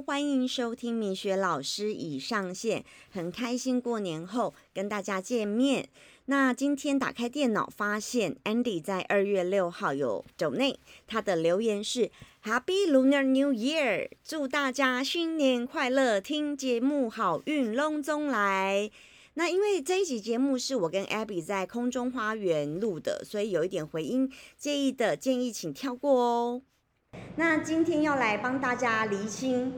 欢迎收听米雪老师已上线，很开心过年后跟大家见面。那今天打开电脑，发现 Andy 在二月六号有走内，他的留言是 Happy Lunar New Year，祝大家新年快乐，听节目好运隆中来。那因为这一集节目是我跟 Abby 在空中花园录的，所以有一点回音，介意的建议请跳过哦。那今天要来帮大家厘清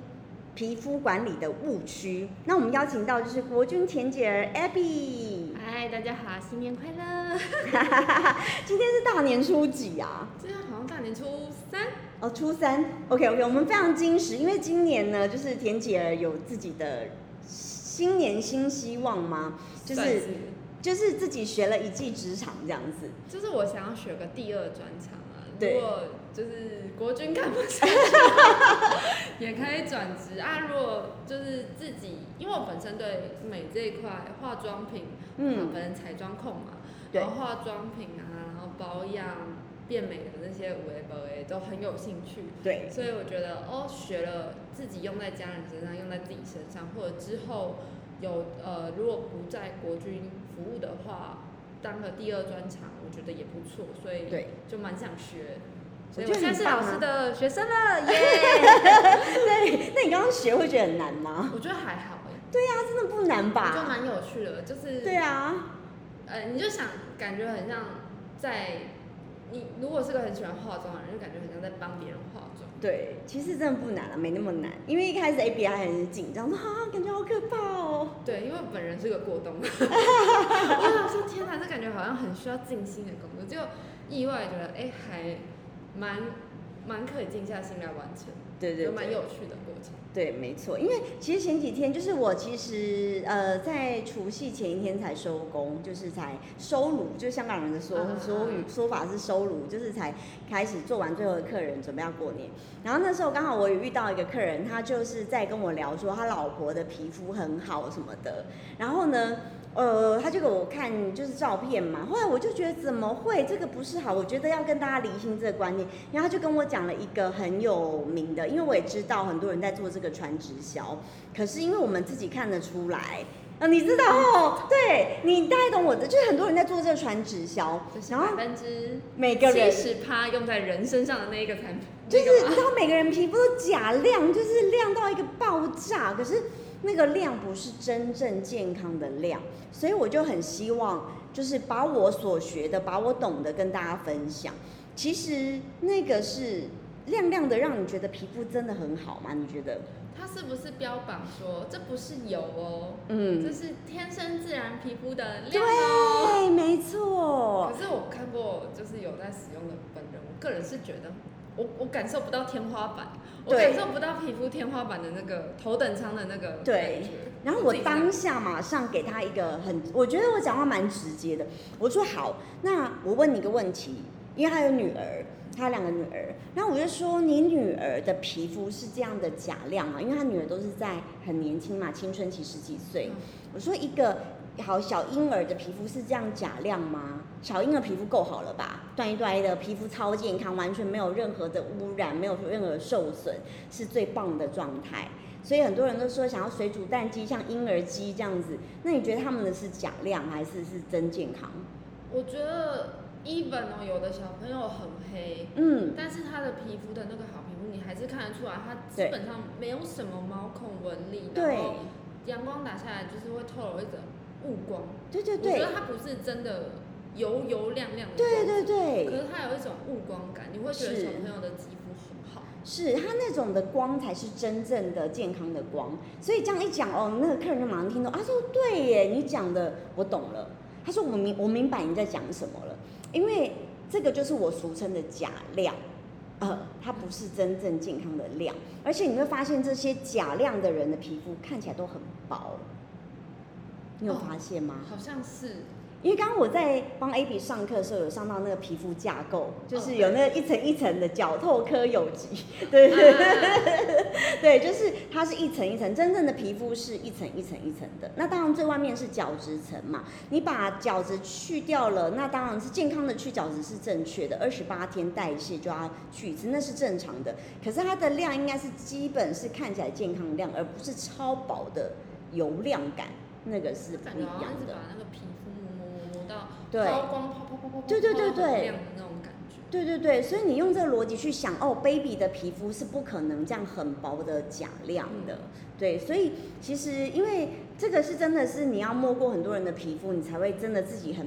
皮肤管理的误区。那我们邀请到就是国军田姐儿 Abby。嗨，大家好，新年快乐！今天是大年初几啊？今天好像大年初三。哦，初三。OK OK，我们非常矜持，因为今年呢，就是田姐儿有自己的新年新希望吗？就是就是自己学了一技之长这样子。就是我想要学个第二专长啊。对。如果就是国军干不上，也可以转职啊。如果就是自己，因为我本身对美这一块化妆品，嗯，本身彩妆控嘛，然后化妆品啊，然后保养、变美的那些五 A 八 A 都很有兴趣。对。所以我觉得哦，学了自己用在家人身上，用在自己身上，或者之后有呃，如果不在国军服务的话。当了第二专场，我觉得也不错，所以对，就蛮想学。所以我现在是老师的学生了，耶！对，那你刚刚学会觉得很难吗？我觉得还好哎。对呀，真的不难吧？就蛮有趣的，就是。对啊。呃，你就想，感觉很像在。你如果是个很喜欢化妆的人，就感觉很像在帮别人化妆。对，其实真的不难了，没那么难。因为一开始 A B I 很紧张，说啊，感觉好可怕哦。对，因为本人是个过冬。我想说，天哪，这感觉好像很需要静心的工作，就意外觉得，哎，还蛮蛮可以静下心来完成。对对，蛮有趣的过程。对，没错，因为其实前几天就是我其实呃在除夕前一天才收工，就是才收炉，就香港人的说说语说法是收炉，就是才开始做完最后的客人，准备要过年。然后那时候刚好我有遇到一个客人，他就是在跟我聊说他老婆的皮肤很好什么的，然后呢。呃，他就给我看就是照片嘛，后来我就觉得怎么会这个不是好？我觉得要跟大家理清这个观念。然后他就跟我讲了一个很有名的，因为我也知道很多人在做这个传直销，可是因为我们自己看得出来，呃，你知道哦，对你大概懂我的，就是很多人在做这个传直销，然后百分之每个人七十趴用在人身上的那一个产品，就是你知道每个人皮肤都假亮，就是亮到一个爆炸，可是。那个量不是真正健康的量，所以我就很希望，就是把我所学的、把我懂得跟大家分享。其实那个是亮亮的，让你觉得皮肤真的很好吗？你觉得？它是不是标榜说这不是油哦？嗯，这是天生自然皮肤的亮哦。对，没错。可是我看过，就是有在使用的本人，我个人是觉得。我我感受不到天花板，我感受不到皮肤天花板的那个头等舱的那个对。然后我当下马上给他一个很，我觉得我讲话蛮直接的。我说好，那我问你个问题，因为他有女儿，他两个女儿。然后我就说，你女儿的皮肤是这样的假亮吗？因为他女儿都是在很年轻嘛，青春期十几岁。我说一个。好，小婴儿的皮肤是这样假亮吗？小婴儿皮肤够好了吧？断一断的皮肤超健康，完全没有任何的污染，没有任何受损，是最棒的状态。所以很多人都说想要水煮蛋鸡，像婴儿鸡这样子。那你觉得他们的是假亮还是是真健康？我觉得，even 哦，有的小朋友很黑，嗯，但是他的皮肤的那个好皮肤，你还是看得出来，他基本上没有什么毛孔纹理，然后阳光打下来就是会透露一种。雾光，对对对，我觉得它不是真的油油亮亮的，对对对，可是它有一种雾光感，你会觉得小朋友的肌肤很好，是它那种的光才是真正的健康的光，所以这样一讲哦，那个客人就马上听懂，他说对耶，你讲的我懂了，他说我明我明白你在讲什么了，因为这个就是我俗称的假亮，呃，它不是真正健康的亮，而且你会发现这些假亮的人的皮肤看起来都很薄。你有发现吗？好像是，因为刚刚我在帮 A B 上课的时候，有上到那个皮肤架构，就是有那一层一层的角透科有机，对。对对 对，就是它是一层一层，真正的皮肤是一层一层一层的。那当然最外面是角质层嘛，你把角质去掉了，那当然是健康的去角质是正确的，二十八天代谢就要去一次，那是正常的。可是它的量应该是基本是看起来健康量，而不是超薄的油量感，那个是不一样的。把那个皮肤磨磨磨到光泡泡泡泡，对对对对亮的那种感觉。对对对，所以你用这个逻辑去想，哦，baby 的皮肤是不可能这样很薄的假亮的，对，所以其实因为这个是真的是你要摸过很多人的皮肤，你才会真的自己很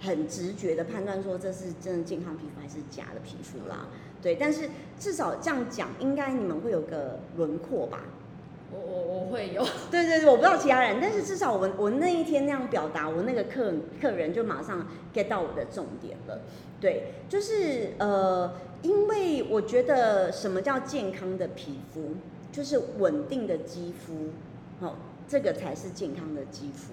很直觉的判断说这是真的健康皮肤还是假的皮肤啦，对，但是至少这样讲，应该你们会有个轮廓吧？我我我会有，对对对，我不知道其他人，但是至少我我那一天那样表达，我那个客客人就马上 get 到我的重点了。对，就是呃，因为我觉得什么叫健康的皮肤，就是稳定的肌肤，好、这个才是健康的肌肤。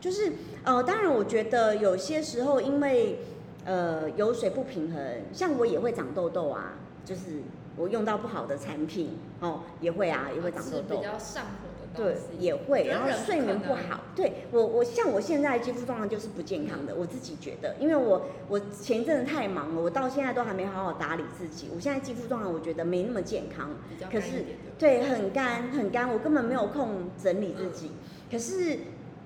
就是呃，当然我觉得有些时候因为呃油水不平衡，像我也会长痘痘啊，就是我用到不好的产品哦，也会啊，也会长痘痘吃比。较上火的东对，，也会，然后睡眠不好。对我，我像我现在肌肤状况就是不健康的，我自己觉得，因为我我前一阵子太忙了，我到现在都还没好好打理自己，我现在肌肤状况我觉得没那么健康，可是。对，很干很干，我根本没有空整理自己。可是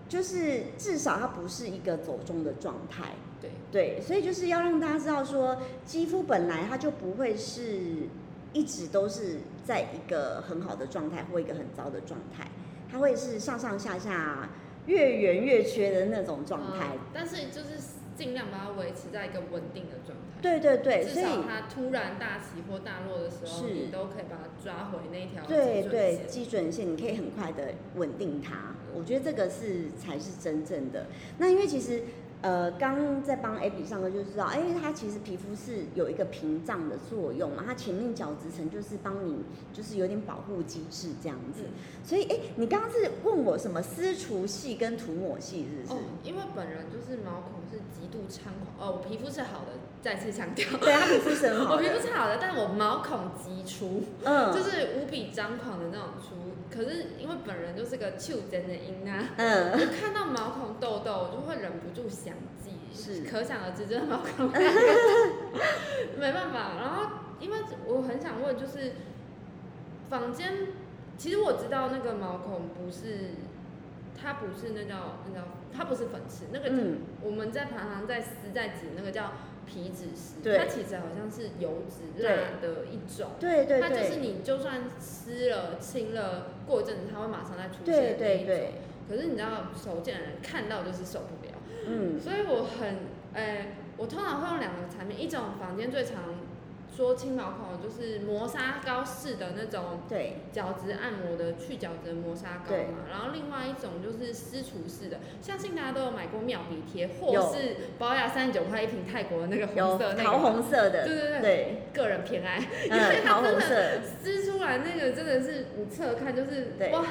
就是至少它不是一个走中的状态，对，对，所以就是要让大家知道说，肌肤本来它就不会是一直都是在一个很好的状态或一个很糟的状态，它会是上上下下越圆越缺的那种状态。嗯但是就是尽量把它维持在一个稳定的状态。对对对，至少它突然大起或大落的时候，你都可以把它抓回那条对对，基准线你可以很快的稳定它，我觉得这个是才是真正的。那因为其实呃，刚在帮 Abby 上课就知道，哎、它其实皮肤是有一个屏障的作用嘛，它前面角质层就是帮你就是有点保护机制这样子。嗯所以哎、你刚刚是问我什么私除系跟涂抹系是不是？哦，因为本人就是毛孔是极度猖狂，哦，我皮肤是好的，再次强调，对，他皮肤是很好 我。皮肤是好的，但我毛孔极粗，嗯就是无比张狂的那种粗。可是因为本人就是个丘真的音啊，嗯，我看到毛孔痘痘，我就会忍不住想挤，是。可想而知，这个毛孔 没办法。然后，因为我很想问，就是房间，其实我知道那个毛孔不是，它不是那叫那叫，它不是粉刺，那个、嗯。我们在常常在撕在指那个叫皮脂石，它其实好像是油脂对。蜡的一种。对对它就是，你就算撕了、清了，过一阵子它会马上再出现对的那一种。对。对，可是你知道手贱的人看到就是受不了，嗯，所以我很，诶、我通常会用两个产品，一种房间最常说清毛孔就是磨砂膏式的那种对。角质按摩的去角质磨砂膏嘛，然后另外一种就是私厨式的，相信大家都有买过妙笔贴，或有。是保养三十九块一瓶泰国的那个红色那个，桃红色的，对对对。对，个人偏爱，因为它真的，撕出来那个真的是你侧看就是哇，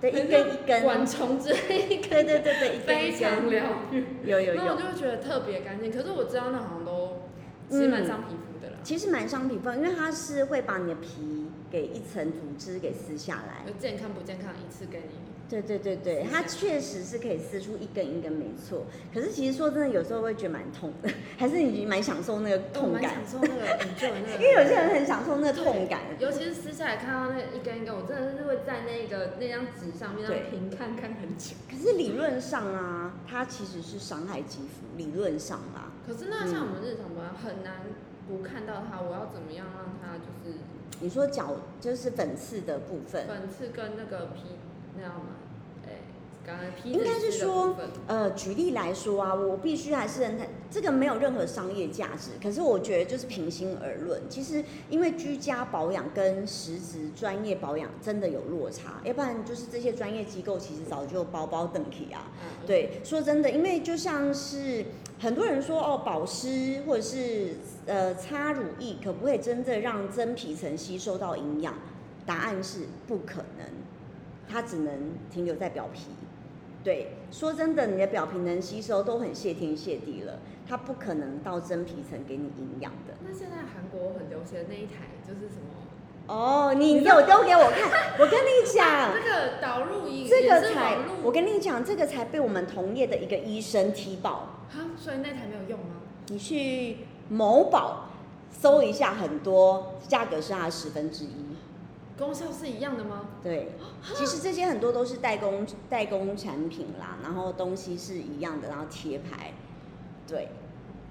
对，一根一根，管虫之类一根，对对对对，非常疗愈。有有有。那我就。会觉得特别干净，可是我知道那好像都其实蛮嗯伤皮肤其实蛮伤皮肤，因为它是会把你的皮给一层组织给撕下来。就健康不健康一次给你。对对对对，它确实是可以撕出一根一根，没错。可是其实说真的，有时候会觉得蛮痛的，还是你蛮享受那个痛感蛮享，受那个那个，因为有些人很享受那个痛感。尤其是撕下来看到那一根一根，我真的是会在那个那张纸上面让平看看很久。可是理论上啊，它其实是伤害肌肤，理论上啦。可是那像我们日常吧很难不看到它，我要怎么样让它就是你说角就是粉刺的部分，粉刺跟那个皮那样吗？哎，刚应该是说呃，举例来说啊，我必须还是很这个没有任何商业价值，可是我觉得就是平心而论，其实因为居家保养跟实质专业保养真的有落差，要不然就是这些专业机构其实早就包包等起啊。嗯，对，说真的，因为就像是很多人说哦，保湿或者是呃擦乳液，可不可以真正让真皮层吸收到营养？答案是不可能，它只能停留在表皮。对，说真的，你的表皮能吸收都很谢天谢地了，它不可能到真皮层给你营养的。那现在韩国很流行的那一台就是什么？哦，你你有丢给我看，我跟你讲，这个导入仪这个才，我跟你讲，这个才被我们同业的一个医生踢爆。啊，所以那台没有用吗？你去某宝搜一下，很多价格是它的十分之一。功效是一样的吗？对，其实这些很多都是代工代工产品啦，然后东西是一样的，然后贴牌，对，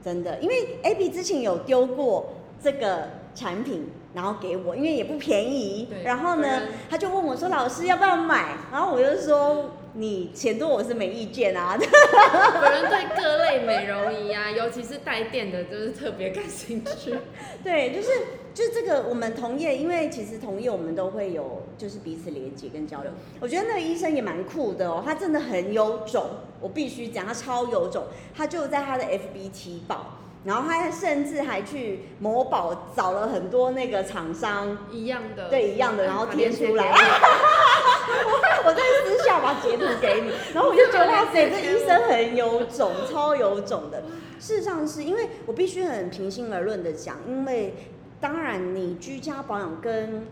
真的，因为 AB 之前有丢过这个产品，然后给我，因为也不便宜对，然后呢，他就问我说：“老师要不要买？”然后我就说：“你钱多我是没意见啊。”本人对各类美容仪啊，尤其是带电的，就是特别感兴趣。对，就是就是这个我们同业，因为其实同业我们都会有就是彼此连接跟交流。我觉得那个医生也蛮酷的哦，他真的很有种，我必须讲，他超有种。他就在他的 FB 踢爆，然后他甚至还去某宝找了很多那个厂商，一样的，对一样的，然后把贴出来。我在私下把截图给你，然后我就觉得哇塞，这医生很有种，超有种的。事实上是因为我必须很平心而论的讲，因为当然你居家保养跟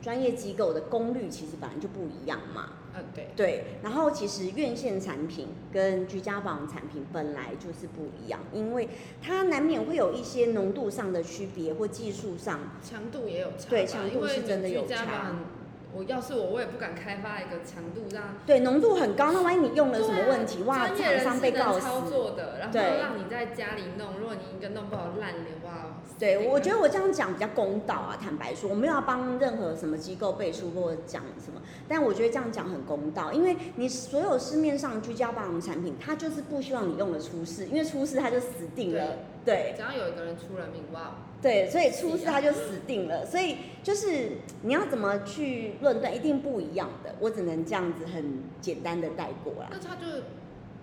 专业机构的功率其实本来就不一样嘛。嗯，对，对，然后其实院线产品跟居家保养产品本来就是不一样，因为它难免会有一些浓度上的区别或技术上。强度也有差，对强度是真的有差我要是我，我也不敢开发一个强度让对，浓度很高，那万一你用了什么问题，哇，专业厂人士能商被告操。作的，然后让你在家里弄，如果你一个弄不好烂的话，对，我觉得得我这样讲比较公道啊。坦白说，我没有要帮任何什么机构背书或者讲什么，但我觉得这样讲很公道，因为你所有市面上居家保养产品，它就是不希望你用了出事，因为出事它就死定了。对只要有一个人出了名，哇，对，所以出事他就死定了。所以就是你要怎么去论断，一定不一样的。我只能这样子很简单的带过啦。那他就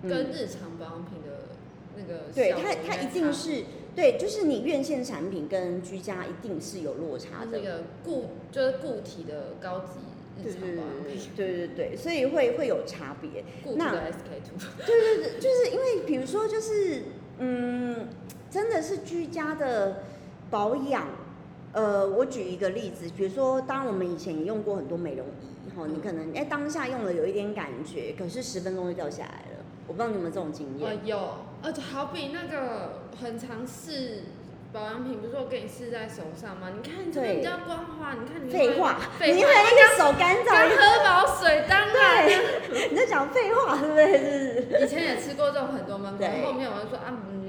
嗯跟日常保养品的那个对效果它，它一定是对，就是你院线产品跟居家一定是有落差的那。个固就是固体的高级日常对对保养品，对对对，所以会会有差别。那固体的 SK two，对对对，就是因为比如说就是嗯，真的是居家的保养。呃，我举一个例子，比如说，当我们以前也用过很多美容仪，哈，你可能哎当下用了有一点感觉，可是十分钟就掉下来了。我不知道你们有这种经验。呃有，呃好比那个很常试保养品，不是我给你试在手上吗？你看这个对比较光滑，你看你废话，你很一个手干刚燥，喝饱水，当然。对，你在讲废话，对不对？是不是？以前也吃过这种很多吗对风，后面我就说啊，嗯因为刚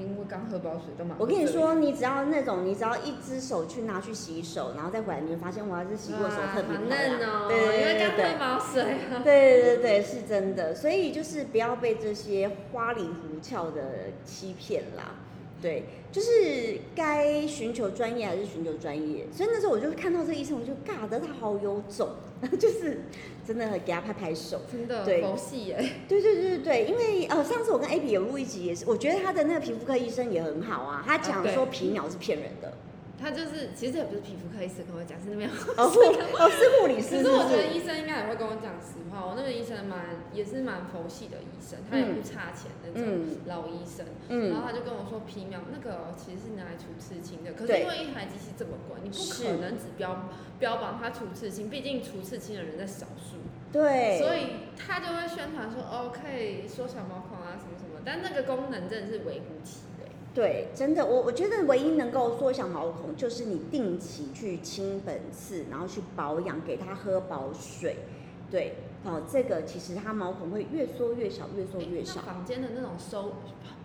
喝饱水都蛮。我跟你说，你只要那种，你只要一只手去拿去洗手，然后再回来，你会发现哇，这洗过手特别。嫩哦，对对因为刚对对喝饱水啊。对对对，是真的。所以就是不要被这些花里胡俏的欺骗啦。对，就是该寻求专业还是寻求专业。所以那时候我就看到这个医生，我就尬得他好有种，就是真的给他拍拍手。真的对佛系耶，对对对对对，因为呃，上次我跟 A B 有录一集，也是，我觉得他的那个皮肤科医生也很好啊。他讲说皮秒是骗人的，他就是其实也不是皮肤科医师跟我讲，是那边。哦护哦是护理师，可是我觉得？医生应该也会跟我讲实话，我那个医生蛮也是蛮佛系的医生，他也不差钱那种嗯老医生。嗯然后他就跟我说皮秒那个哦其实是拿来除刺青的，可是因为一台机器这么贵，你不可能只标标榜它除刺青，毕竟除刺青的人在少数，对，所以他就会宣传说哦可以缩小毛孔啊什么什么，但那个功能真的是微乎其微。对，真的，我我觉得唯一能够缩小毛孔，就是你定期去清粉刺，然后去保养，给它喝饱水。对，哦，这个其实它毛孔会越缩越小，越缩越小。房间的那种收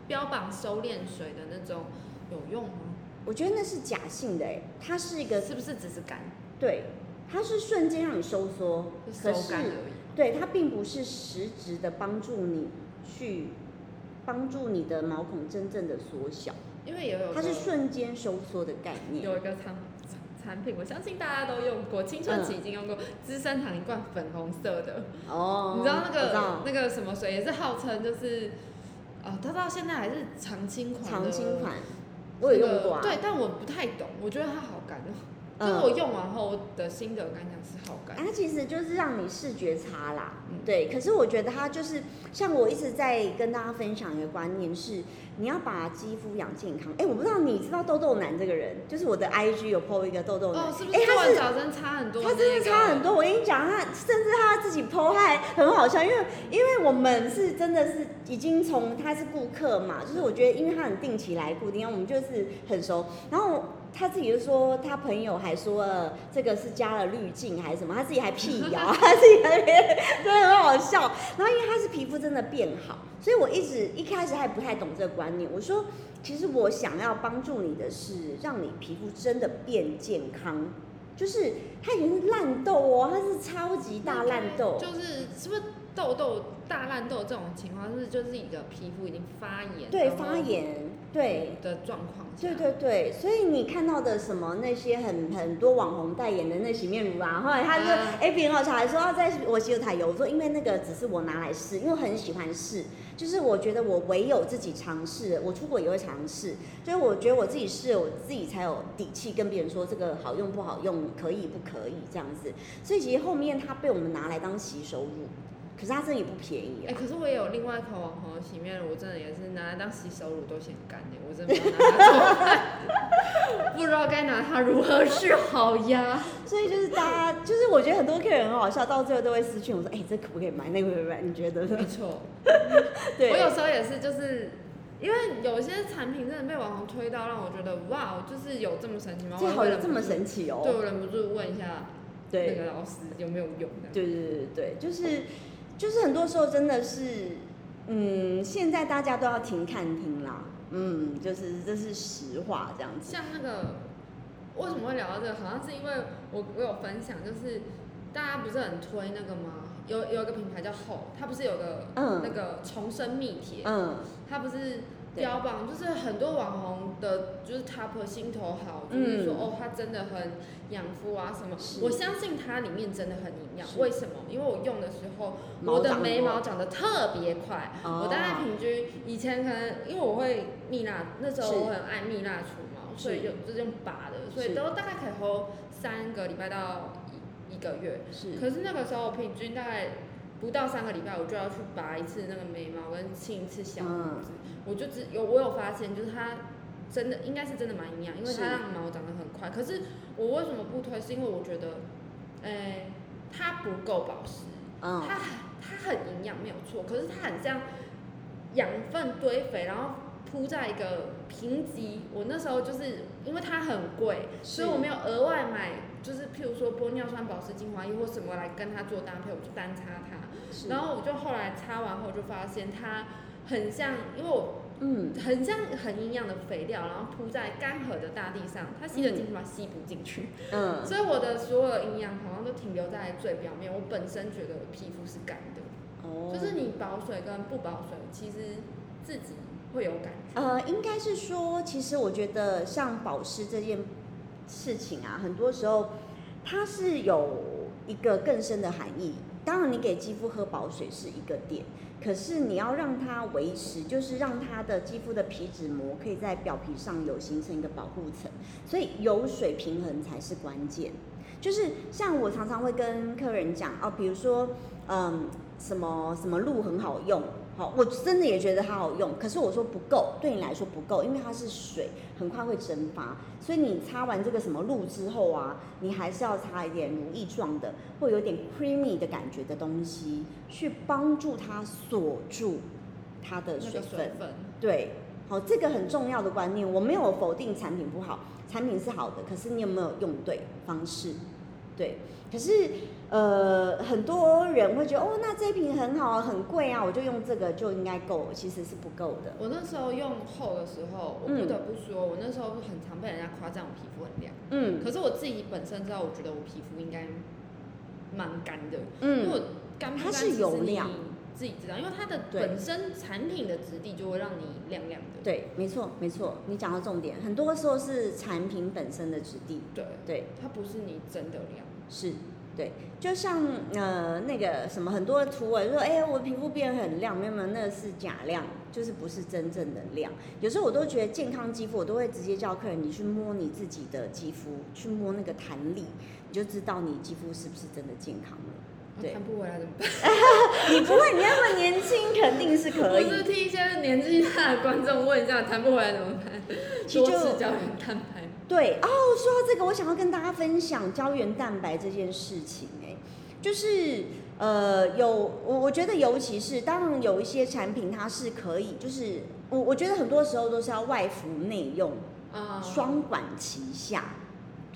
标榜收敛水的那种有用吗？我觉得那是假性的，哎，它是一个是不是只是干，对，它是瞬间让你收缩，可是就收干而已？对它并不是实质的帮助你去帮助你的毛孔真正的缩小，因为也有它是瞬间收缩的概念。有一个产产品，我相信大家都用过，青春期已经用过，资生堂一罐粉红色的，哦，你知道那个那个什么水也是号称就是，啊，它到现在还是常青款常青款，我也用过啊。对，但我不太懂，我觉得它好干哦。就是我用完后的心得感想是好感。它其实就是让你视觉差啦，嗯对。可是我觉得它就是像我一直在跟大家分享一个观念是，你要把肌肤养健康。哎，我不知道你知道豆豆男这个人，就是我的 IG 有 PO 一个豆豆男，哦，是不哎，是做他是差很多？他真的差很多，我跟你讲，他甚至他自己 PO 还很好笑，因为因为我们是真的是已经从他是顾客嘛，就是我觉得因为他很定期来固定，我们就是很熟，然后他自己就说他朋友还说了这个是加了滤镜还是什么，他自己还辟谣，他自己还真的很好笑。然后因为他是皮肤真的变好，所以我一直一开始还不太懂这个观念，我说其实我想要帮助你的是让你皮肤真的变健康。就是它已经是烂痘哦，它是超级大烂痘，就是是不是痘痘大烂痘这种情况，是不是就是你的皮肤已经发炎？对发炎，对。的状况下。对对对，所以你看到的什么那些很很多网红代言的那洗面乳啊，后来他就啊哎别人好笑，还说要在我洗手台有，我说因为那个只是我拿来试，因为我很喜欢试，就是我觉得我唯有自己尝试，我出国也会尝试，所以我觉得我自己试了，我自己才有底气跟别人说这个好用不好用，可以不可以这样子，所以其实后面它被我们拿来当洗手乳，可是它真的也不便宜哎、啊。可是我也有另外一款网红的洗面乳，我真的也是拿来当洗手乳都嫌干的，我真的不知道拿它 不知道该拿它如何是好呀。所以就是大家，就是我觉得很多客人很好笑，到最后都会私讯我说，哎、这可不可以买？那个可不可以买？你觉得呢？没错，对，我有时候也是，就是因为有些产品真的被网红推到，让我觉得哇，就是有这么神奇吗？这么神奇哦、对我忍不住问一下那对个老师有没有用对对对对，就是就是很多时候真的是，嗯，现在大家都要停看听啦，嗯，就是这是实话这样子。像那个为什么会聊到这个？好像是因为我我有分享，就是大家不是很推那个吗？有有一个品牌叫厚，它不是有个、嗯那个重生蜜铁，嗯，它不是对标榜，就是很多网红的，就是 top 心头好，就是说、嗯。哦，它真的很养肤啊什么。我相信它里面真的很营养，为什么？因为我用的时候，我的眉毛长得特别快，哦。我大概平均以前可能因为我会蜜蜡，那时候我很爱蜜蜡除毛，所以是就就是用拔的，所以都大概可以 hold 三个礼拜到一一个月。是。可是那个时候平均大概不到三个礼拜，我就要去拔一次那个眉毛跟清一次小胡子。我就只有我有发现，就是它真的应该是真的蛮营养，因为是它让毛长得很快。可是我为什么不推？是因为我觉得，诶、它不够保湿。嗯它很它很营养没有错，可是它很像养分堆肥，然后铺在一个贫瘠。我那时候就是因为它很贵，所以我没有额外买，就是譬如说玻尿酸保湿精华液或什么来跟它做搭配，我就单擦它。是然后我就后来擦完后就发现它很像，因为我嗯很像很营养的肥料，然后铺在干涸的大地上，它吸得进去吗？吸不进去。嗯，所以我的所有营养好像都停留在最表面。我本身觉得我皮肤是干的，哦就是你保水跟不保水，其实自己会有感觉。呃，应该是说，其实我觉得像保湿这件事情啊，很多时候它是有一个更深的含义。当然，你给肌肤喝保水是一个点，可是你要让它维持，就是让它的肌肤的皮脂膜可以在表皮上有形成一个保护层，所以油水平衡才是关键。就是像我常常会跟客人讲哦，比如说，嗯，什么什么露很好用，好，我真的也觉得它好用，可是我说不够，对你来说不够，因为它是水，很快会蒸发，所以你擦完这个什么露之后啊，你还是要擦一点乳液状的，或有点 creamy 的感觉的东西，去帮助它锁住它的水分。水分，对，好，这个很重要的观念，我没有否定产品不好，产品是好的，可是你有没有用对方式？对，可是呃，很多人会觉得哦，那这一瓶很好啊，很贵啊，我就用这个就应该够，其实是不够的。我那时候用厚的时候，我不得不说，我那时候很常被人家夸赞我皮肤很亮。嗯可是我自己本身知道，我觉得我皮肤应该蛮干的，因为干不干它是油亮自己知道，因为它的本身产品的质地就会让你亮亮的。对，没错没错，你讲到重点，很多时候是产品本身的质地，对，对，它不是你真的亮。是，对，就像呃那个什么很多图文说，哎、我皮肤变得很亮，没有没有，那个是假亮，就是不是真正的亮。有时候我都觉得健康肌肤，我都会直接叫客人你去摸你自己的肌肤，去摸那个弹力，你就知道你肌肤是不是真的健康了。对弹不回来怎么办？你不会，你那么年轻，肯定是可以我是以。替一些年纪大的观众问一下，弹不回来怎么办？多其实就吃胶原蛋白。对哦，说到这个，我想要跟大家分享胶原蛋白这件事情、哎，就是呃，有我我觉得，尤其是当然有一些产品它是可以，就是我我觉得很多时候都是要外服内用，啊，双管齐下。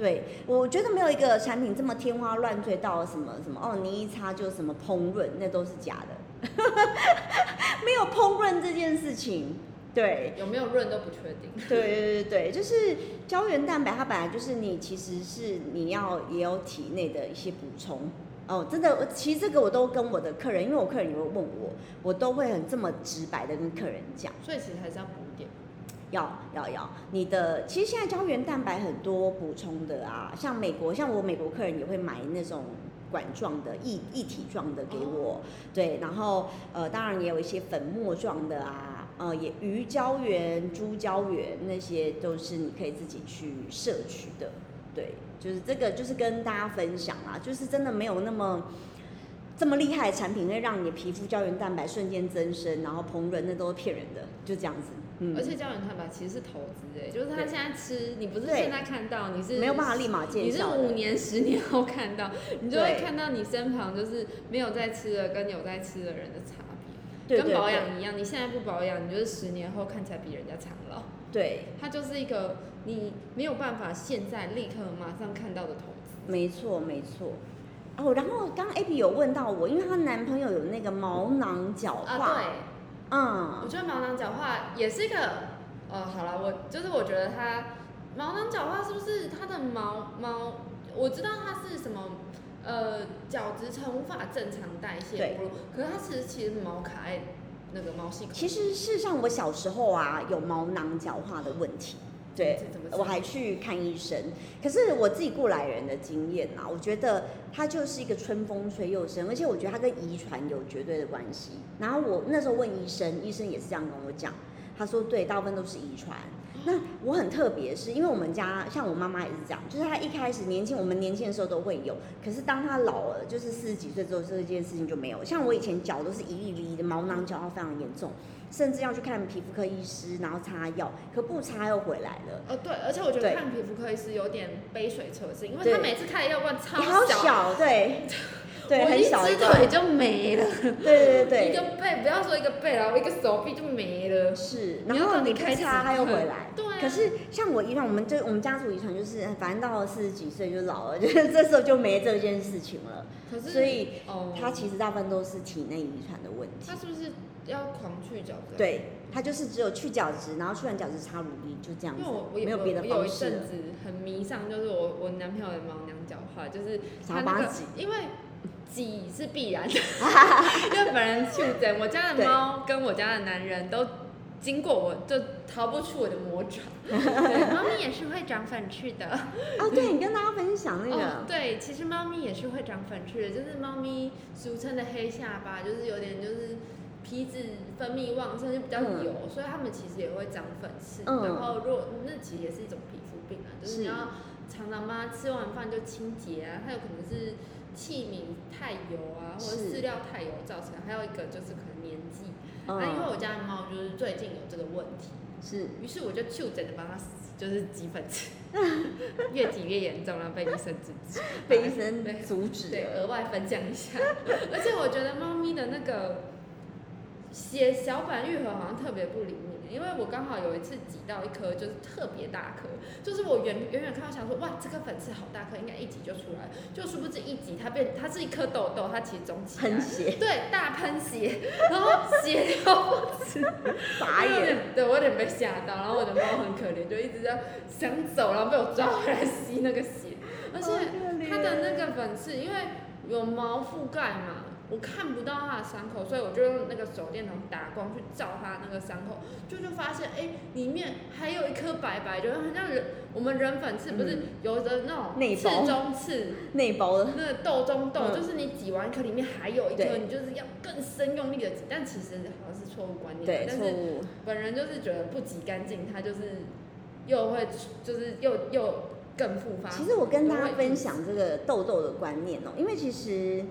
对，我觉得没有一个产品这么天花乱坠到什么什么哦，你一擦就什么烹饪，那都是假的，没有烹饪这件事情。对，有没有润都不确定。对对对对，就是胶原蛋白，它本来就是你其实是你要也有体内的一些补充哦，真的，其实这个我都跟我的客人，因为我客人也会问我，我都会很这么直白的跟客人讲，所以其实还是要补一点。要要要，你的其实现在胶原蛋白很多补充的啊，像美国，像我美国客人也会买那种。管状的一一体状的给我，对，然后呃，当然也有一些粉末状的啊，呃，也鱼胶原、猪胶原那些都是你可以自己去摄取的，对，就是这个就是跟大家分享啊，就是真的没有那么这么厉害的产品会让你的皮肤胶原蛋白瞬间增生，然后膨润，那都是骗人的，就这样子，嗯，而且胶原蛋白其实是投资哎，就是他现在吃，你不是现在看到，你是没有办法立马见你是五年、十年后看到，你就会看到你身旁就是没有在吃的跟有在吃的人的差别，跟保养一样，你现在不保养，你就是十年后看起来比人家苍老。对，它就是一个你没有办法现在立刻马上看到的投资。没错没错。哦，然后刚刚 Abby 有问到我，因为她男朋友有那个毛囊角化，啊，对，嗯。我，觉得毛囊角化也是一个，呃，好了，我就是我觉得它毛囊角化是不是它的毛毛，我知道它是什么，呃，角质层无法正常代谢对可是它其实其实毛卡在那个毛细孔，其实事实上我小时候啊有毛囊角化的问题，对我还去看医生。可是我自己过来人的经验啊，我觉得它就是一个春风吹又生，而且我觉得它跟遗传有绝对的关系。然后我那时候问医生，医生也是这样跟我讲，他说对，大部分都是遗传。那我很特别，是因为我们家像我妈妈也是这样，就是她一开始年轻，我们年轻的时候都会有，可是当她老了，就是四十几岁之后，这件事情就没有。像我以前脚都是一粒粒的毛囊角化非常严重，甚至要去看皮肤科医师，然后擦药，可不擦又回来了。呃，对，而且我觉得看皮肤科医师有点杯水车薪，因为他每次开的药罐超你好小，对，对，很我一只小一个，腿就没了，对对对一个背不要说一个背了，我一个手臂就没了。是，然后你开擦它又回来。对啊，可是像我遗传，我们就我们家族遗传就是，反正到了四十几岁就老了，就是这时候就没这件事情了。可是所以哦，它其实大部分都是体内遗传的问题他。是不是要狂去角质？，对，它就是只有去角质，然后去完角质擦乳液，就这样子因为我，我有没有别的我有方式有。一阵子很迷上，就是我我男朋友的毛囊角化，就是他那个因为挤是必然的，因为本人去诊，我家的对猫跟我家的男人都经过我，就逃不出我的魔爪。对，猫咪也是会长粉刺的。哦，对你跟大家分享那哦个，，对，其实猫咪也是会长粉刺的，就是猫咪俗称的黑下巴，就是有点就是皮脂分泌旺盛，就比较嗯油，所以它们其实也会长粉刺。嗯然后如果那其实也是一种皮肤病啊，就是是你要常常帮它吃完饭就清洁啊，它有可能是器皿太油啊，或者是饲料太油造成的，还有一个就是可能年纪。嗯啊，因为我家的猫就是最近有这个问题，是于是我就就诊的帮它就是挤粉刺，越挤越严重，然后被医生制止。被医生对阻止对，了。额外分享一下。而且我觉得猫咪的那个血小板愈合好像特别不灵敏，因为我刚好有一次挤到一颗就是特别大颗，就是我远远远看到想说哇这个粉刺好大颗，应该一挤就出来，就殊不知一挤它变它是一颗痘痘，它其实肿起来喷。血，对，大喷血，然后血流不止，傻对我有点被吓到，然后我的猫很可怜，就一直在想走，然后被我抓回来吸那个血，而且它的那个粉刺，因为有毛覆盖嘛，我看不到他的伤口，所以我就用那个手电筒打光去照他那个伤口，就就发现哎、里面还有一颗白白的，很像人我们人粉刺不是嗯有的那种刺中刺。内包的，那个痘中痘，嗯就是你挤完一颗，里面还有一颗，对你就是要更深用力的挤，但其实好像是错误观念。对，但是。本人就是觉得不挤干净，它就是又会就是又又更复发。其实我跟大家分享这个痘痘的观念哦、因为其实，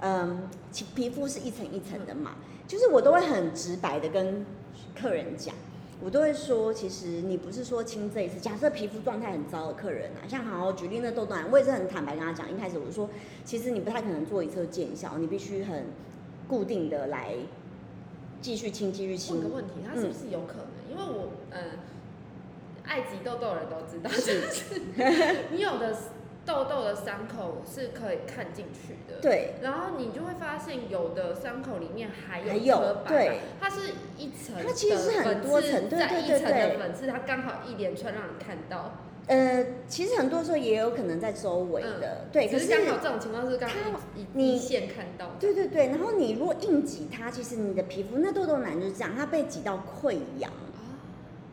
嗯，其皮肤是一层一层的嘛，就是我都会很直白的跟客人讲，我都会说，其实你不是说清这一次，假设皮肤状态很糟的客人啊，像好好举例那痘痘癌，我也是很坦白跟他讲，一开始我就说，其实你不太可能做一次就见效，你必须很固定的来继续清，继续清问清个。问题，他是不是有可能？因为我嗯，爱挤痘痘的人都知道，就 是你有的痘痘的伤口是可以看进去的。。对，然后你就会发现，有的伤口里面还有还有对，它是一层它其实是很多层对对对对粉刺，它刚好一连串让你看到。呃，其实很多时候也有可能在周围的，对，可是刚好这种情况是刚好你一线看到。对对对，然后你如果硬挤它，其实你的皮肤那痘痘男就是这样，它被挤到溃疡。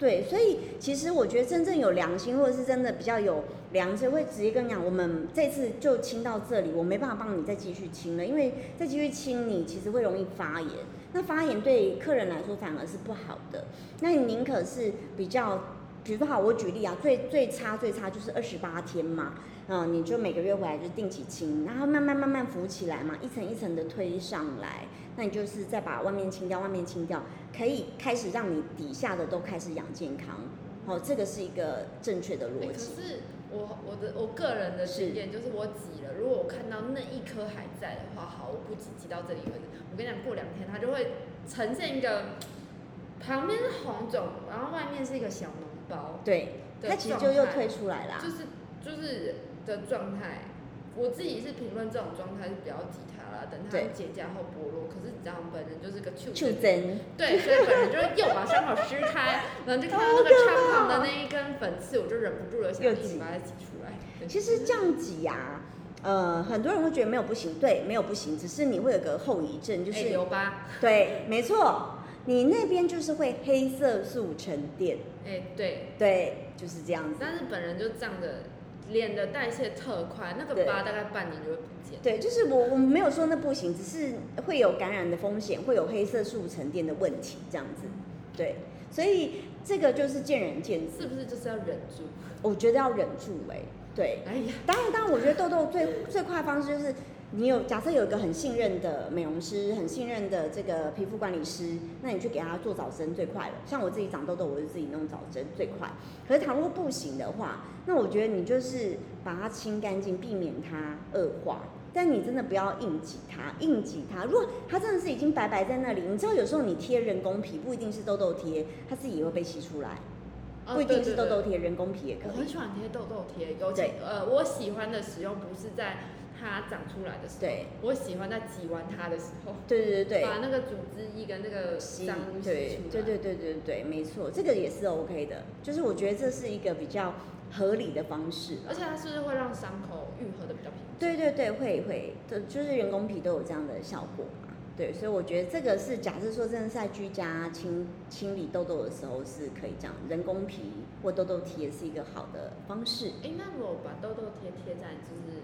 对，所以其实我觉得真正有良心，或者是真的比较有良知，会直接跟你讲，我们这次就清到这里，我没办法帮你再继续清了，因为再继续清你其实会容易发炎，那发炎对客人来说反而是不好的。那你宁可是比较，比如说好，我举例啊，最最差最差就是二十八天嘛，嗯，你就每个月回来就定期清，然后慢慢慢慢浮起来嘛，一层一层的推上来，那你就是再把外面清掉，外面清掉，可以开始让你底下的都开始养健康。好、这个是一个正确的欸可逻辑。是我我的我个人的经验就是我挤了，如果我看到那一颗还在的话，好，我不挤，挤到这里为止。我跟你讲，过两天它就会呈现一个旁边是红肿，然后外面是一个小脓包对，的它其实就又推出来啦。就是就是的状态。我自己是评论这种状态是比较挤它啦，等它对结痂后剥落。可是你知道，我本人就是个畜触生针，对，所以本人就是又把伤口撕开，然后就看到那个穿旁的那一根粉刺，我就忍不住了，想 又挤一直把它挤出来。其实这样挤呀、呃，很多人会觉得没有不行，对，没有不行，只是你会有个后遗症，就哎是、留疤，对，没错，你那边就是会黑色素沉淀，哎、对，对，就是这样子。但是本人就仗着脸的代谢特快，那个疤大概半年就会不见。对，就是我我们没有说那不行，只是会有感染的风险，会有黑色素沉淀的问题，这样子。对，所以这个就是见仁见智，是不是就是要忍住？我觉得要忍住哎、对，哎呀，当然，当然，我觉得痘痘最最快的方式就是你有假设有一个很信任的美容师，很信任的这个皮肤管理师，那你去给他做早针最快了。像我自己长痘痘，我就自己弄早针最快。可是倘若不行的话，那我觉得你就是把它清干净，避免它恶化。但你真的不要硬挤它，硬挤它。如果它真的是已经白白在那里，你知道有时候你贴人工皮不一定是痘痘贴，它自己也会被吸出来，哦不一定是痘痘贴，人工皮也可以我很。喜欢贴痘痘贴，尤其对呃，我喜欢的使用不是在它长出来的时候，对，我喜欢在挤完它的时候，对对对对。把那个组织液跟那个吸脏对出来。对对对对对，没错，这个也是 OK 的。就是我觉得这是一个比较合理的方式啊。而且它是会让伤口愈合的比较平静？对对对，会会，就就是人工皮都有这样的效果嘛。对，所以我觉得这个是假设说真的是在居家清清理痘痘的时候是可以这样，人工皮或痘痘贴是一个好的方式。哎、那如果把痘痘贴贴在就是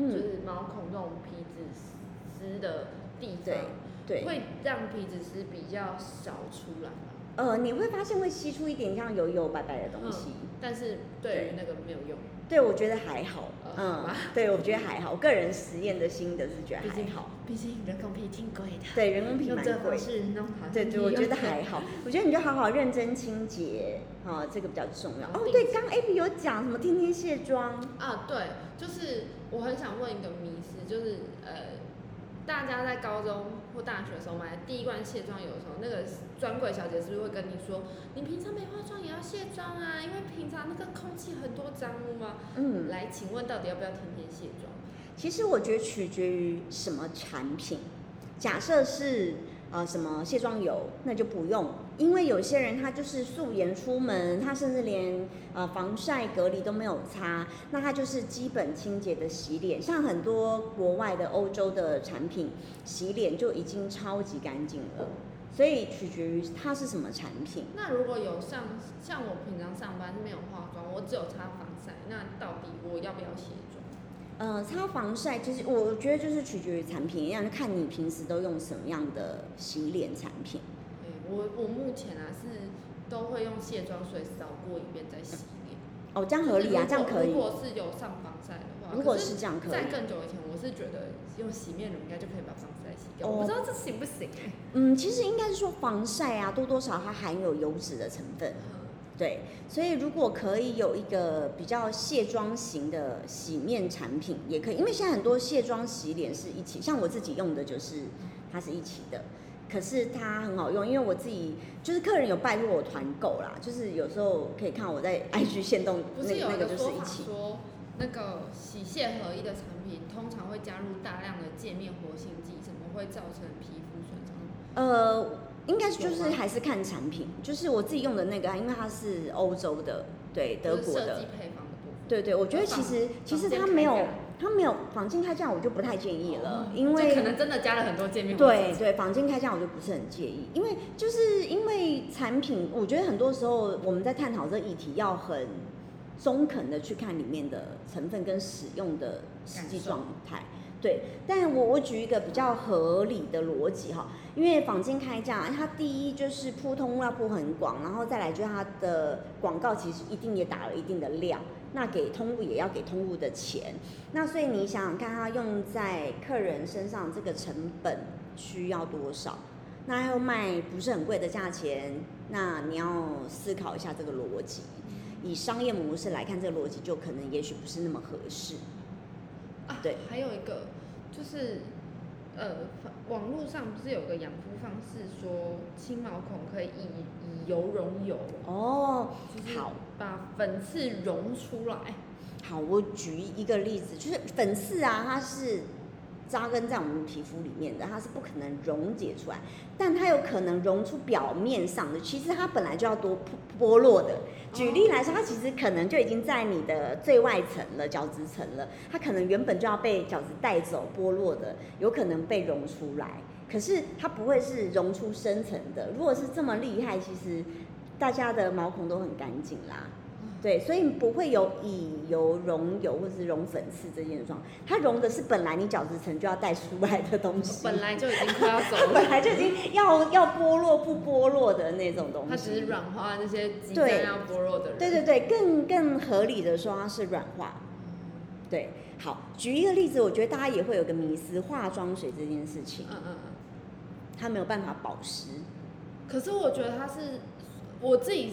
就嗯，是毛孔这种皮脂丝的地对方，对。会让皮脂丝比较少出来嘛？呃，你会发现会吸出一点像油油白白的东西。但是对于那个没有用，对，我觉得还好。嗯吧，对，我觉得还好。我个人实验的心得是觉得还好。，毕竟人工皮挺贵的，对，人工皮用蛮贵这个弄好，对对，我觉得还好。我觉得你就好好认真清洁，啊，这个比较重要。哦，对，刚 A B 有讲什么天天卸妆，啊，对，就是我很想问一个迷思，就是呃，大家在高中或大学的时候买的第一罐卸妆油的时候，那个专柜小姐是不是会跟你说，你平常没化妆也要卸妆啊？因为平常那个空气很多脏污嘛。嗯，来，请问到底要不要天天卸妆？其实我觉得取决于什么产品。假设是呃什么卸妆油，那就不用，因为有些人他就是素颜出门，他甚至连呃防晒隔离都没有擦，那他就是基本清洁的洗脸，像很多国外的欧洲的产品洗脸就已经超级干净了。所以取决于它是什么产品。那如果有像像我平常上班是没有化妆，我只有擦防晒，那到底我要不要卸妆？呃，擦防晒其实我觉得就是取决于产品，一样就看你平时都用什么样的洗脸产品。哎，我我目前啊是都会用卸妆水扫过一遍再洗脸。哦，这样合理啊，这样可以。如果是有上防晒的话，如果是这样可以。在更久以前，我是觉得用洗面乳应该就可以把防晒洗掉。我不知道这行不行哎。嗯，其实应该是说防晒啊，多多少它含有油脂的成分。对，所以如果可以有一个比较卸妆型的洗面产品，也可以，因为现在很多卸妆洗脸是一起，像我自己用的就是它是一起的，可是它很好用，因为我自己就是客人有拜托我团购啦，就是有时候可以看我在 IG 线动那那个就是一起。说那个洗卸合一的产品通常会加入大量的界面活性剂，怎么会造成皮肤损伤？呃。应该就是还是看产品，就是我自己用的那个，因为它是欧洲的，对德国的配方的多。对对，我觉得其实其实它没有它没有仿金开价，我就不太建议了，因为可能真的加了很多界面。对对，仿金开价我就不是很介意，因为就是因为产品，我觉得很多时候我们在探讨这议题要很中肯的去看里面的成分跟使用的实际状态。对，但我我举一个比较合理的逻辑哈，因为坊间开价，它第一就是铺通要铺很广，然后再来就是它的广告其实一定也打了一定的量，那给通路也要给通路的钱，那所以你想想看，它用在客人身上这个成本需要多少？那又卖不是很贵的价钱，那你要思考一下这个逻辑，以商业模式来看，这个逻辑就可能也许不是那么合适。对，还有一个就是，呃，网络上不是有个养肤方式，说清毛孔可以以以油溶油哦，就是好，把粉刺溶出来。好，我举一个例子，就是粉刺啊，它是。扎根在我们皮肤里面的，它是不可能溶解出来，但它有可能溶出表面上的。其实它本来就要多剥落的。举例来说，它其实可能就已经在你的最外层了，角质层了。它可能原本就要被角质带走剥落的，有可能被溶出来。可是它不会是溶出深层的。如果是这么厉害，其实大家的毛孔都很干净啦。对，所以不会有以油溶油或者是溶粉刺这件状，它溶的是本来你角质层就要带出来的东西，本来就已经快要走了，本来就已经要要剥落不剥落的那种东西，它只是软化那些即将要剥落的人。对对对，更更合理的说它是软化。对，好，举一个例子，我觉得大家也会有个迷思，化妆水这件事情，嗯嗯嗯，它没有办法保湿，可是我觉得它是我自己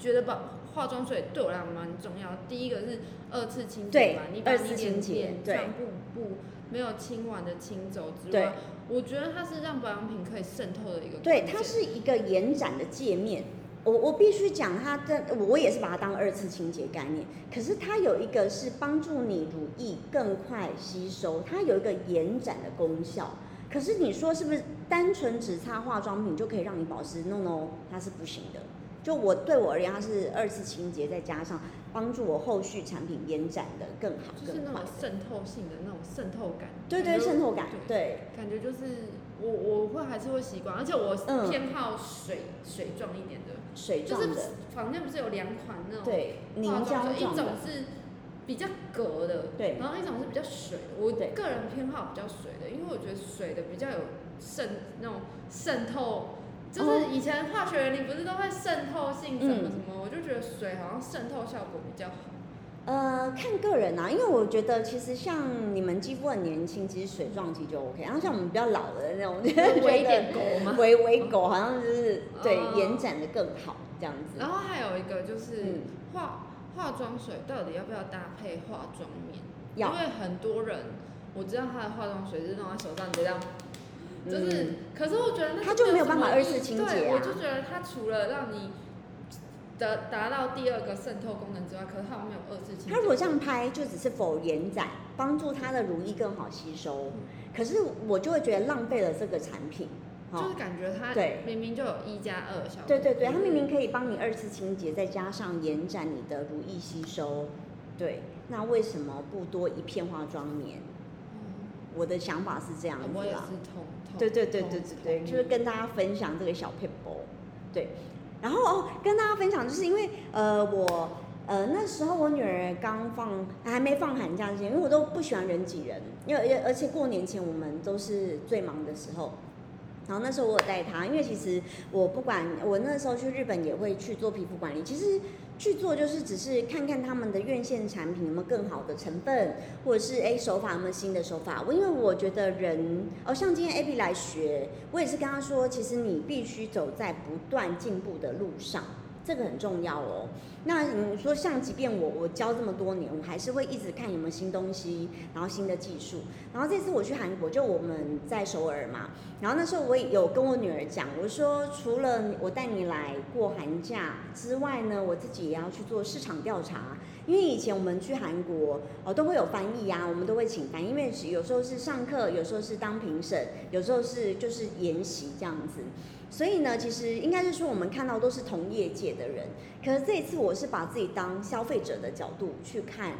觉得保。化妆水对我来讲蛮重要，第一个是二次清洁嘛，你把你脸脸上部部没有清完的清走之外，我觉得它是让保养品可以渗透的一个。对，它是一个延展的界面。我我必须讲，它的我也是把它当二次清洁概念。可是它有一个是帮助你乳液更快吸收，它有一个延展的功效。可是你说是不是单纯只擦化妆品就可以让你保湿？No No，它是不行的。就我对我而言，它是二次清洁，再加上帮助我后续产品延展的更好，就是那种渗透性的那种渗透感。对对，渗透感，对。感觉就是我我会还是会习惯，而且我偏好水水状一点的。水状的。就是房间不是有两款那种对凝胶一种是比较隔的，对。然后一种是比较水的，我个人偏好比较水的，因为我觉得水的比较有渗那种渗透。就是以前化学原理不是都会渗透性什么什么，我就觉得水好像渗透效果比较好。呃，看个人啊，因为我觉得其实像你们肌肤很年轻，其实水状肌就 OK。然后像我们比较老的那种，微点狗嘛？微微狗好像就是对延展的更好这样子。然后还有一个就是化化妆水到底要不要搭配化妆棉？因为很多人我知道他的化妆水是弄在手上这样。就是，可是我觉得那它就没有办法二次清洁啊。我就觉得它除了让你得达到第二个渗透功能之外，可是它没有二次清洁。它如果这样拍，就只是否延展，帮助它的乳液更好吸收。可是我就会觉得浪费了这个产品。就是感觉它对明明就有一加二效果。对对对，它明明可以帮你二次清洁，再加上延展你的乳液吸收。对，那为什么不多一片化妆棉？嗯，我的想法是这样子啦。对对对对对对，就是跟大家分享这个小 paper。对，然后哦，跟大家分享，就是因为呃我呃那时候我女儿刚放还没放寒假之前，因为我都不喜欢人挤人，因为而且过年前我们都是最忙的时候。然后那时候我有带她，因为其实我不管我那时候去日本也会去做皮肤管理，其实去做就是只是看看他们的院线产品有没有更好的成分，或者是哎手法有没有新的手法。我因为我觉得人哦，像今天 Abby 来学，我也是跟他说，其实你必须走在不断进步的路上，这个很重要哦。那你说像即便我我教这么多年，我还是会一直看有没有新东西，然后新的技术。然后这次我去韩国，就我们在首尔嘛，然后那时候我也有跟我女儿讲，我说除了我带你来过寒假之外呢，我自己也要去做市场调查。因为以前我们去韩国哦都会有翻译啊，我们都会请翻译，因为有时候是上课，有时候是当评审，有时候是就是研习这样子。所以呢，其实应该是说我们看到都是同业界的人，可是这一次我是把自己当消费者的角度去看，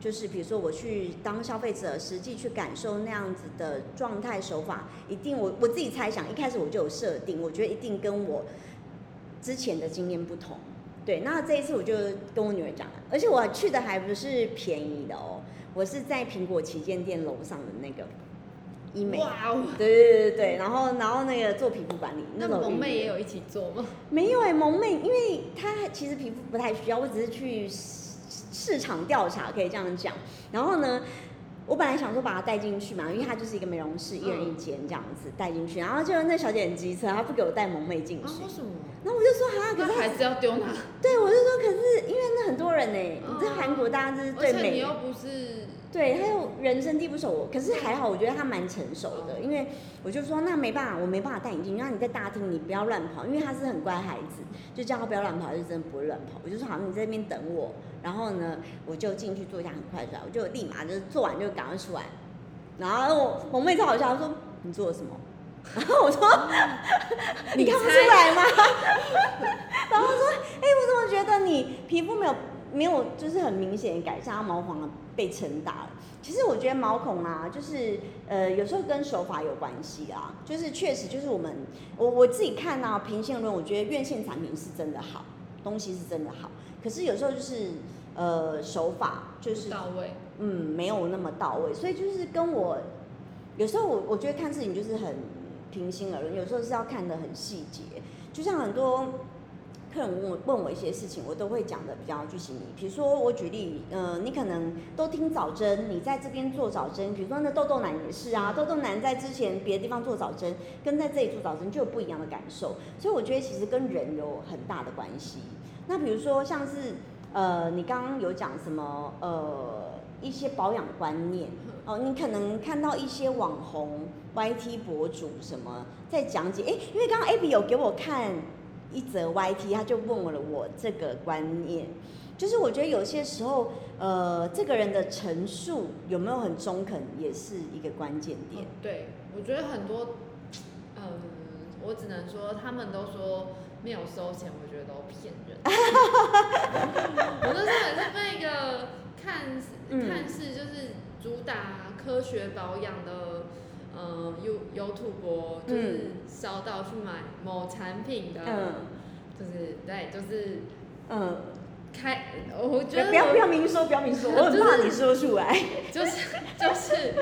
就是比如说我去当消费者，实际去感受那样子的状态手法，一定我我自己猜想，一开始我就有设定，我觉得一定跟我之前的经验不同。对，那这一次我就跟我女儿讲了，而且我去的还不是便宜的哦，我是在苹果旗舰店楼上的那个医美。哇哦，对对对对对，然后然后那个做皮肤管理，那种萌妹也有一起做吗？没有哎、萌妹，因为她其实皮肤不太需要，我只是去市市场调查，可以这样讲。然后呢，我本来想说把她带进去嘛，因为她就是一个美容室，一人一间这样子带进去。然后就那小姐很机车，她不给我带萌妹进啊，去。为什么？然后我就说哈，可是她那孩子要丢她？对我就说，可是因为那很多人呢、你在嗯韩国大家就是而对美你又不是对，还有人生地不熟，可是还好，我觉得他蛮成熟的，因为我就说那没办法，我没办法带你进去，那你在大厅你不要乱跑，因为他是很乖孩子，就叫他不要乱跑，他就真的不会乱跑。我就说好，你在那边等我，然后呢，我就进去坐一下，很快出来，我就立马就是做完就赶快出来，然后我我妹超好笑，她说你做了什么？然后我说 你看不出来吗？然后说哎、我怎么觉得你皮肤没有没有就是很明显改善，它毛孔被撑大了。其实我觉得毛孔啊，就是呃有时候跟手法有关系啊，就是确实就是我们我我自己看啊，平线论，我觉得院线产品是真的好，东西是真的好，可是有时候就是呃手法就是到位。嗯，没有那么到位，所以就是跟我有时候我我觉得看事情就是很平心而论，有时候是要看得很细节。就像很多客人问我问我一些事情，我都会讲的比较具细腻。比如说我举例，呃，你可能都听早针，你在这边做早针，比如说那豆豆男也是啊，豆豆男在之前别的地方做早针，跟在这里做早针就有不一样的感受。所以我觉得其实跟人有很大的关系。那比如说像是呃，你刚刚有讲什么呃一些保养观念哦，你可能看到一些网红 YT 博主什么在讲解，哎，因为刚刚 Abby 有给我看一则 YT，他就问我了我这个观念，就是我觉得有些时候呃这个人的陈述有没有很中肯，也是一个关键点嗯。对，我觉得很多，嗯，我只能说他们都说没有收钱，我觉得都骗人。我那时候也是被一个看看似就是主打科学保养的。呃，You YouTube 播就是烧到去买某产品的，嗯。就是对，就是嗯，开，我觉得不要不要明说，不要明说，我很怕你说出来。就是就是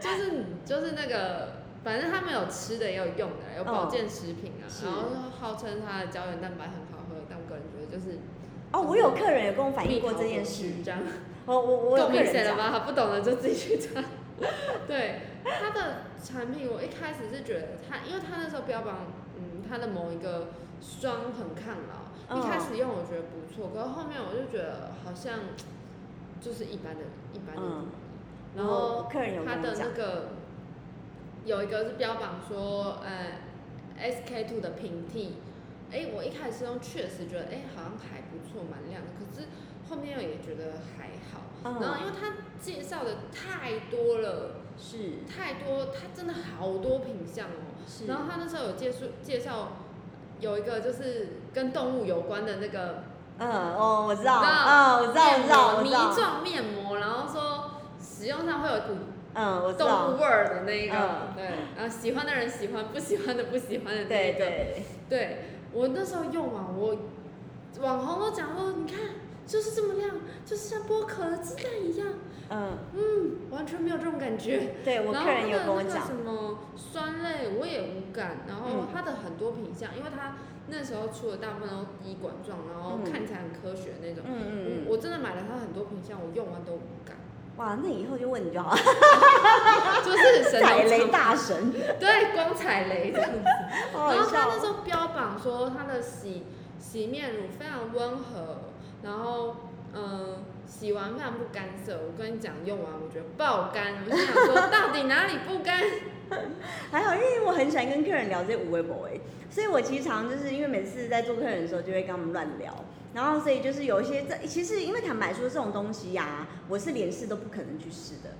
就是就是那个，反正他们有吃的也有用的，有保健食品啊，是。然后号称它的胶原蛋白很好喝，但我个人觉得就是哦，我有客人有跟我反映过这件事这样。我我我有够客人讲，明显了吧？不懂的就自己去查。对它的产品，我一开始是觉得他，因为他那时候标榜，嗯，他的某一个霜很抗老，一开始用我觉得不错，可是后面我就觉得好像就是一般的、一般的乳嗯，然后客人有它的那个有一个是标榜说，呃，SK two 的平替，哎、我一开始用确实觉得，哎、好像还不错，蛮亮的，可是后面又也觉得还好，嗯。然后因为他介绍的太多了，是。太多，它真的好多品相哦。是，然后他那时候有介绍介绍有一个就是跟动物有关的那个嗯哦，我知道，你知道啊，我知道，我知道，泥，状面膜，然后说使用上会有股嗯，我知动物，味儿的那一个，嗯。对，然后喜欢的人喜欢，不喜欢的不喜欢的那个，对，对我那时候用完，我网红都讲说，你看就是这么亮，就是像剥壳的鸡蛋一样，嗯，嗯，完全没有这种感觉。对我客人有跟我那个讲什，么酸类我也无感，然后嗯。它的很多品相，因为它那时候出的大部分都滴管状，然后嗯。看起来很科学那种。嗯嗯嗯，我我真的买了它很多品相，我用完都无感，哇，那以后就问你就好。了，就是神踩雷大神，对，光踩雷这样子。好好然后他笑哦，那时候标榜说它的洗洗面乳非常温和，然后嗯、呃洗完非常不干涩。我跟你讲，用完我觉得爆干，我就想说 到底哪里不干？还好，因为我很喜欢跟客人聊这无微不微，所以我其实常就是因为每次在做客人的时候，就会跟他们乱聊，然后所以就是有一些这其实因为坦白说这种东西呀、我是连试都不可能去试的，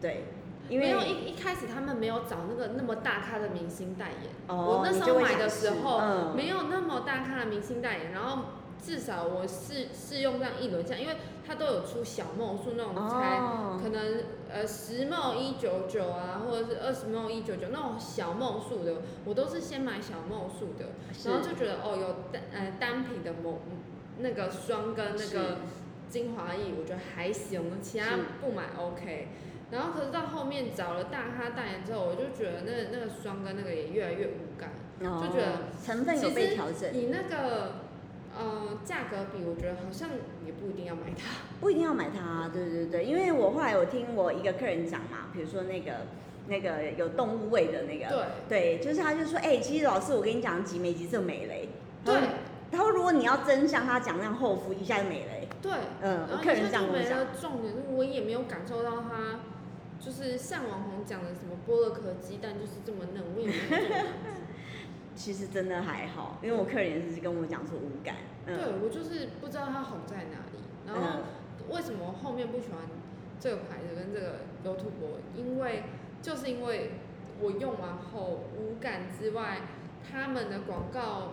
对，因为一一开始他们没有找那个那么大咖的明星代言，哦我那时候买的时候、嗯没有那么大咖的明星代言，然后至少我试试用这样一轮下，因为它都有出小梦数那种才。哦，可能呃十梦一九九啊，或者是二十梦一九九那种小梦数的，我都是先买小梦数的，然后就觉得哦有单呃单品的某那个霜跟那个精华液，我觉得还行，其他不买 OK。然后可是到后面找了大咖代言之后，我就觉得那那个霜跟那个也越来越无感。哦就觉得成分有被调整，你那个呃价格比，我觉得好像也不一定要买它。不一定要买它，对对对，因为我后来有听我一个客人讲嘛，比如说那个那个有动物味的那个，对。对，就是他就说，哎、其实老师我跟你讲，几枚几色美雷，对。他说如果你要真像他讲那样厚敷，一下就美雷，对，嗯，我客人这样跟我讲。重点是我也没有感受到他，就是像网红讲的什么剥了壳鸡蛋就是这么嫩，我也没有。其实真的还好，因为我客人也是跟我讲说无感，对嗯，我就是不知道它红在哪里，然后为什么后面不喜欢这个牌子跟这个 YouTube？因为就是因为我用完后无感之外，他们的广告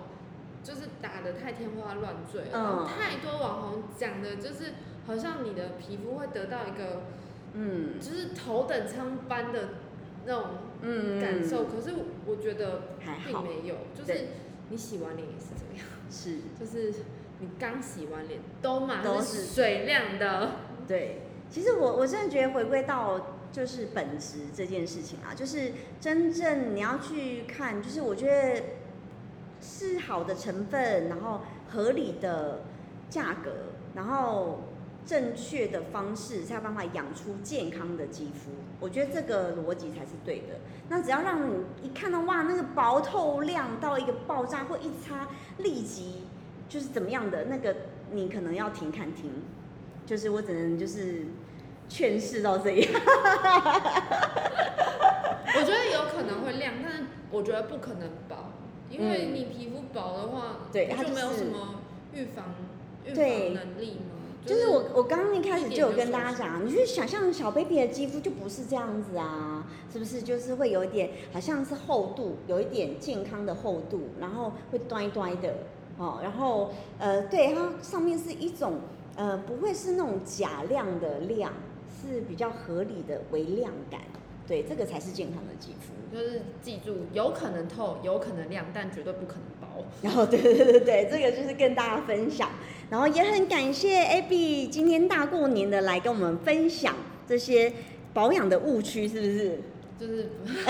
就是打的太天花乱坠了，嗯然后太多网红讲的就是好像你的皮肤会得到一个嗯就是头等舱般的那种嗯，感受，可是我觉得还好，并没有，就是你洗完脸也是这样，是，就是你刚洗完脸都嘛都是。是水亮的，对，其实我我真的觉得回归到就是本质这件事情啊，就是真正你要去看，就是我觉得是好的成分，然后合理的价格，然后正确的方式，才有办法养出健康的肌肤。我觉得这个逻辑才是对的。那只要让你一看到哇，那个薄透亮到一个爆炸，或一擦立即就是怎么样的那个，你可能要停看停。就是我只能就是劝世到这样。我觉得有可能会亮，但是我觉得不可能薄，因为嗯你皮肤薄的话，对它就没有什么预防预防能力吗？就是我我刚刚一开始就有跟大家讲，你去想象小 baby 的肌肤就不是这样子啊，是不是？就是会有一点好像是厚度，有一点健康的厚度，然后会端端的哦，然后呃，对，它上面是一种呃，不会是那种假亮的亮，是比较合理的微亮感，对，这个才是健康的肌肤。就是记住，有可能透，有可能亮，但绝对不可能薄。然 后对对对对，这个就是跟大家分享，然后也很感谢 Abby 今天大过年的来跟我们分享这些保养的误区，是不是？就是，因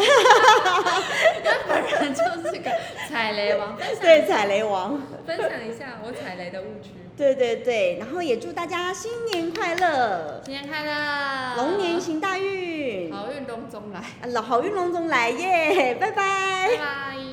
为本人就是个踩雷王，对，踩雷王，分享一下我踩雷的误区。对对对，然后也祝大家新年快乐，新年快乐，龙年行大运，好运龙中来，啊好运龙中来耶，拜拜。拜拜。